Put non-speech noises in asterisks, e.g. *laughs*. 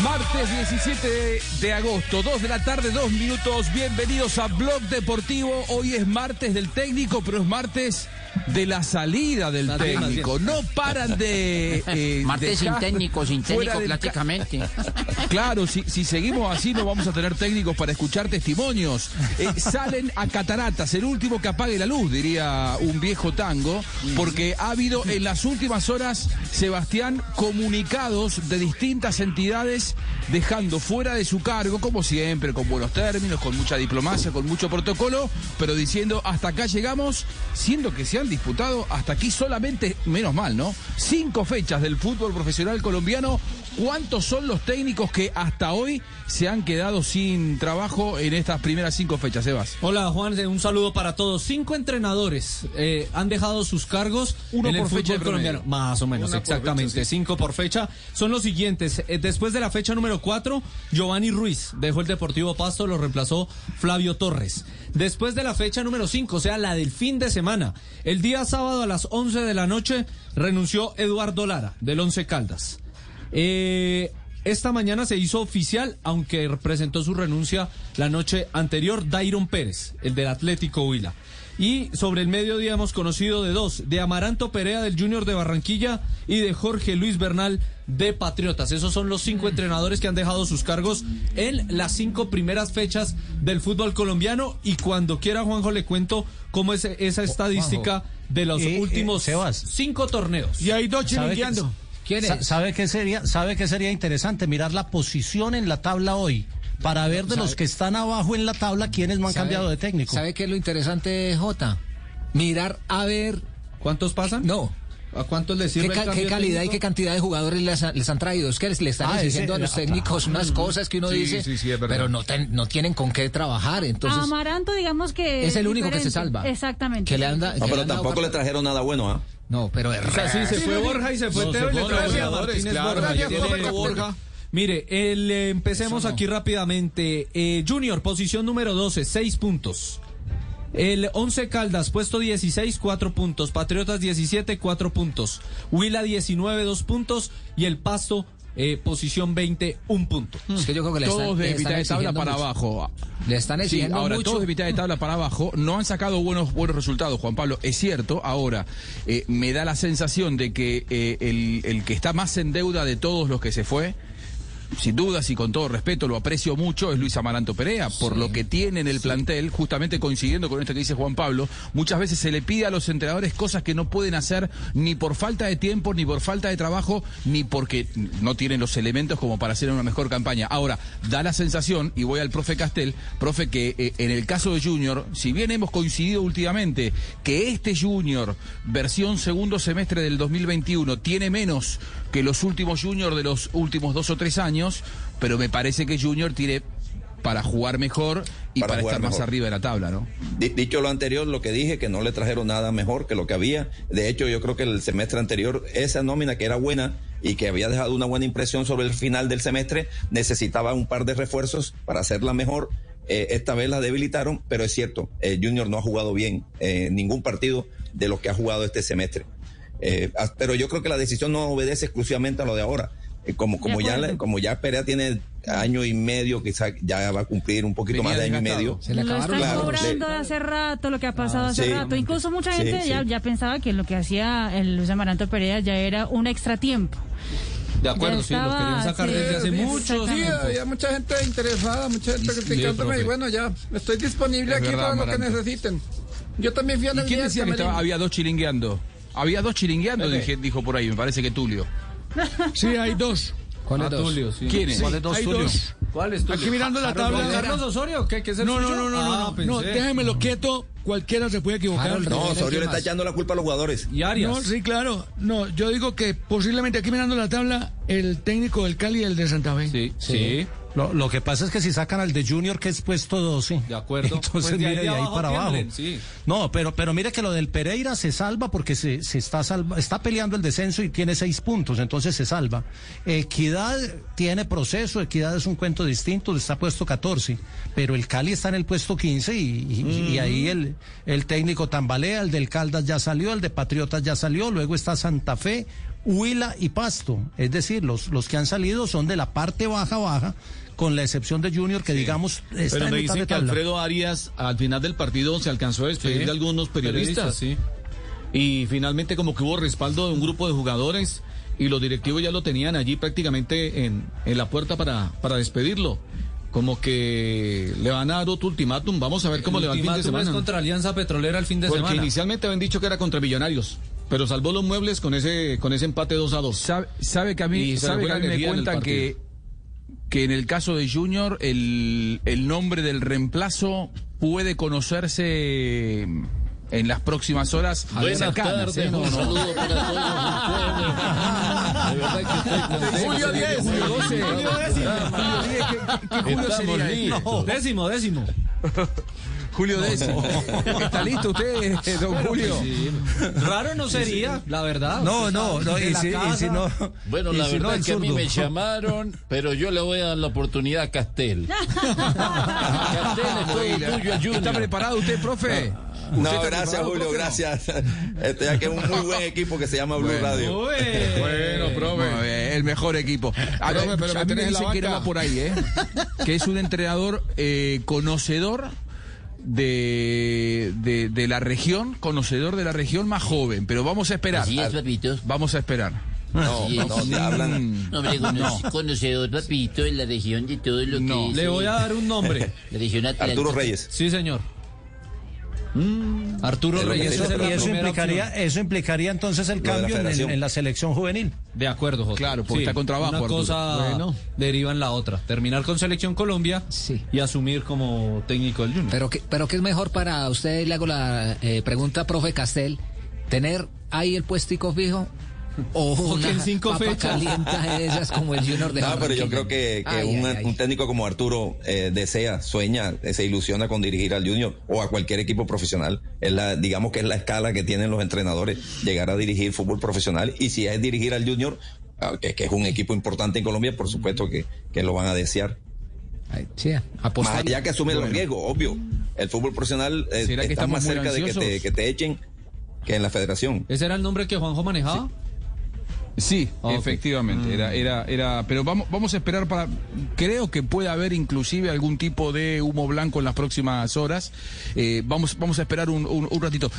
Martes 17 de agosto, 2 de la tarde, 2 minutos. Bienvenidos a Blog Deportivo. Hoy es martes del técnico, pero es martes de la salida del técnico. No paran de. *laughs* Eh, martes sin técnico, sin técnico, prácticamente. *laughs* Claro, si, si, seguimos así, no vamos a tener técnicos para escuchar testimonios. Eh, salen a cataratas, el último que apague la luz, diría un viejo tango, porque ha habido en las últimas horas, Sebastián, comunicados de distintas entidades dejando fuera de su cargo, como siempre, con buenos términos, con mucha diplomacia, con mucho protocolo, pero diciendo hasta acá llegamos, siendo que se han disputado hasta aquí solamente, menos mal, ¿no? Cinco fechas del fútbol profesional colombiano. ¿Cuántos son los técnicos que hasta hoy se han quedado sin trabajo en estas primeras cinco fechas, Sebas? Hola Juan, un saludo para todos. Cinco entrenadores eh, han dejado sus cargos Uno en el por fecha fútbol de colombiano. Más o menos, Una por exactamente. fecha, sí. Cinco por fecha. Son los siguientes. Eh, después de la fecha número cuatro, Giovanni Ruiz dejó el Deportivo Pasto, lo reemplazó Flavio Torres. Después de la fecha número cinco, o sea, la del fin de semana, el día sábado a las 11 de la noche renunció Eduardo Lara, del Once Caldas. Eh, esta mañana se hizo oficial, aunque presentó su renuncia la noche anterior, Dairon Pérez, el del Atlético Huila. Y sobre el mediodía hemos conocido de dos, de Amaranto Perea del Junior de Barranquilla y de Jorge Luis Bernal de Patriotas. Esos son los cinco entrenadores que han dejado sus cargos en las cinco primeras fechas del fútbol colombiano. Y cuando quiera, Juanjo, le cuento cómo es esa estadística de los Eh, eh, últimos cinco torneos. Y hay dos ¿Sabe chiringueando. qué- sa- ¿Sabe qué sería, sabe qué sería interesante? Mirar la posición en la tabla hoy para ver de los que están abajo en la tabla quiénes no han ¿Sabe- cambiado de técnico. ¿Sabe qué es lo interesante, Jota? Mirar a ver. ¿Cuántos pasan? No. ¿A cuántos les sirve ¿Qué, ca- calidad y qué cantidad de jugadores les, ha- les han traído? Es que les, le están Ah, exigiendo ese- a los ah, técnicos unas cosas que uno Sí, dice, sí, sí, es verdad. pero no, ten- no tienen con qué trabajar. Entonces, Amaranto, digamos que. es el único que se salva. Exactamente. Que le anda, No, que le pero tampoco le trajeron nada bueno, ¿ah? No, pero O sea, sí, se fue Borja y se fue No, Teo y le a Martínez claro, Borja. Borja. Mire, el, eh, empecemos aquí rápidamente. Eh, Junior, posición número 12, 6 puntos. El 11 Caldas, puesto 16, 4 puntos. Patriotas 17, 4 puntos. Huila 19, 2 puntos. Y el Pasto, eh, posición 20, 1 punto. Es que yo creo que le están, Todos le de están mitad de tabla para mucho. abajo. Le están Sí, exigiendo ahora mucho. todos de mitad de tabla para abajo no han sacado buenos buenos resultados, Juan Pablo. Es cierto, ahora eh, me da la sensación de que eh, el, el que está más en deuda de todos los que se fue, sin dudas y con todo respeto, lo aprecio mucho, es Luis Amaranto Perea, por lo que tiene en el plantel, justamente coincidiendo con esto que dice Juan Pablo, muchas veces se le pide a los entrenadores cosas que no pueden hacer ni por falta de tiempo, ni por falta de trabajo, ni porque no tienen los elementos como para hacer una mejor campaña. Ahora, da la sensación, y voy al profe Castel, profe, que eh, en el caso de Junior, si bien hemos coincidido últimamente que este Junior, versión segundo semestre del 2021, tiene menos que los últimos Junior de los últimos dos o tres años, pero me parece que Junior tiene para jugar mejor y Para estar más arriba de la tabla, ¿no? Di- Dicho lo anterior, lo que dije, que no le trajeron nada mejor que lo que había. De hecho, yo creo que el semestre anterior, esa nómina que era buena y que había dejado una buena impresión sobre el final del semestre, necesitaba un par de refuerzos para hacerla mejor. Eh, esta vez la debilitaron, pero es cierto, eh, Junior no ha jugado bien eh, ningún partido de los que ha jugado este semestre. Eh, as- pero yo creo que la decisión no obedece exclusivamente a lo de ahora. Eh, como, como, ya, como ya Perea tiene año y medio, quizá ya va a cumplir un poquito Venía más de año y medio. Se le Lo están Claro, cobrando le- hace rato, lo que ha pasado Ah, hace sí. rato. Incluso mucha Sí, gente Ya, sí. ya pensaba que lo que hacía el Luis Amaranto Perea ya era un extratiempo. De acuerdo, Ya sí, lo estaba, querían sacar sí, desde hace mucho Sí, había mucha gente interesada, mucha gente criticándome. Y bueno, ya, estoy disponible Es aquí verdad, para lo que necesiten. Yo también fui a ¿Y la quién decía que estaba- había dos chiringueando? Había dos chiringueando, dije- dijo por ahí, me parece que Tulio. *laughs* Sí, hay dos. ¿Cuáles Ah, dos? Tulio, sí. ¿Quiénes? ¿Cuáles dos, hay Tulio? dos. ¿Cuáles, Tulio? Aquí mirando la ¿Carlos tabla. Carlos Osorio? ¿Qué, qué es el No, no, no, no, no, Ah, no, pensé. no, déjenmelo quieto, cualquiera se puede equivocar. Harold No, Osorio ¿quién le está echando la culpa a los jugadores. Y Arias. No, sí, claro. No, yo digo que posiblemente aquí mirando la tabla, el técnico del Cali y el de Santa Fe. Sí, sí. Lo, lo que pasa es que si sacan al de Junior, que es puesto 12. De acuerdo. *laughs* Entonces, Pues de ahí mire, de ahí para abajo. sí. No, pero, pero mire que lo del Pereira se salva porque se, se está salva, está peleando el descenso y tiene seis puntos, entonces se salva. Equidad tiene proceso, Equidad es un cuento distinto, está puesto 14, pero el Cali está en el puesto 15 y, y- y ahí el, el técnico tambalea, el del Caldas ya salió, el de Patriotas ya salió, luego está Santa Fe, Huila y Pasto. Es decir, los, los que han salido son de la parte baja, baja, con la excepción de Junior, que digamos está Pero me dicen de que tabla. Alfredo Arias al final del partido se alcanzó a despedir Sí. de algunos periodistas. sí. Y finalmente como que hubo respaldo de un grupo de jugadores y los directivos ya lo tenían allí prácticamente en, en la puerta para, para despedirlo. Como que le van a dar otro ultimátum. Vamos a ver cómo El le va el fin de ultimátum es semana. contra Alianza Petrolera el fin de Porque semana. inicialmente habían dicho que era contra Millonarios, pero salvó los muebles con ese con ese empate 2 a 2. Sabe, sabe que a mí, sabe que a mí me cuentan que, que en el caso de Junior el, el nombre del reemplazo puede conocerse en las próximas horas Buenas cercanas, tardes, ¿eh? No, un no. saludo para todos ustedes. De verdad que estoy. Julio 10, Julio 12. Julio 10, ¿qué- qué- qué Julio Estamos sería? listos. Décimo, décimo. Julio décimo. *laughs* ¿Está listo usted, don Julio? Raro no sería, la verdad. No, no, no, y si, y casa. si no. Bueno, la si verdad no, es que a mí me llamaron, pero yo le voy a dar la oportunidad a Castel. *laughs* Castel es todo tuyo, ¿Está Junior. preparado usted, profe? No, ¿Usted está gracias Julio, profe? gracias. Este, ya que es un muy buen equipo que se llama Blue Bueno. Radio. *laughs* Bueno, profe. el mejor equipo. A, Profe, ver, pero a mí me dicen que no banca. va por ahí, ¿eh? Que es un entrenador eh, conocedor de, de, de la región, conocedor de la región más joven. Pero vamos a esperar. Así es, papito. Vamos a esperar. No, Así no, es. no, te hablan. No, hombre, cono- *laughs* conocedor, papito, en la región de todo lo que No. es, Le voy a dar un nombre. *laughs* La región atlántica. Arturo Reyes. Sí, señor. Arturo lo que Reyes. es eso primera implicaría, opción. eso implicaría entonces el Lo de la cambio en, la selección juvenil. De acuerdo, Jota. Claro, porque está con trabajo, Una Arturo. cosa Bueno. deriva en la otra. Terminar con Selección Colombia Sí. y asumir como técnico del Junior. Pero que, pero que es mejor para usted, le hago la eh, pregunta, profe Castel, tener ahí el puestico fijo *laughs* o una que en cinco papa fechas. esas como el Junior de No, pero yo creo que, que Ay, un, ay, ay. un técnico como Arturo eh, desea, sueña, eh, se ilusiona con dirigir al Junior o a cualquier equipo profesional. Es la, digamos que es la escala que tienen los entrenadores, llegar a dirigir fútbol profesional. Y si es dirigir al Junior, ah, que, que es un equipo importante en Colombia, por supuesto que, que lo van a desear. Ay, sí, Más apostar. allá que asume los riesgos, obvio. El fútbol profesional eh, ¿Será que está más cerca de que te, que te echen que en la federación. ¿Ese era el nombre que Juanjo manejaba? Sí, Ah, ok. efectivamente. Era, era, era, pero vamos, vamos a esperar para. Creo que puede haber inclusive algún tipo de humo blanco en las próximas horas. Eh, vamos, vamos a esperar un, un- un ratito.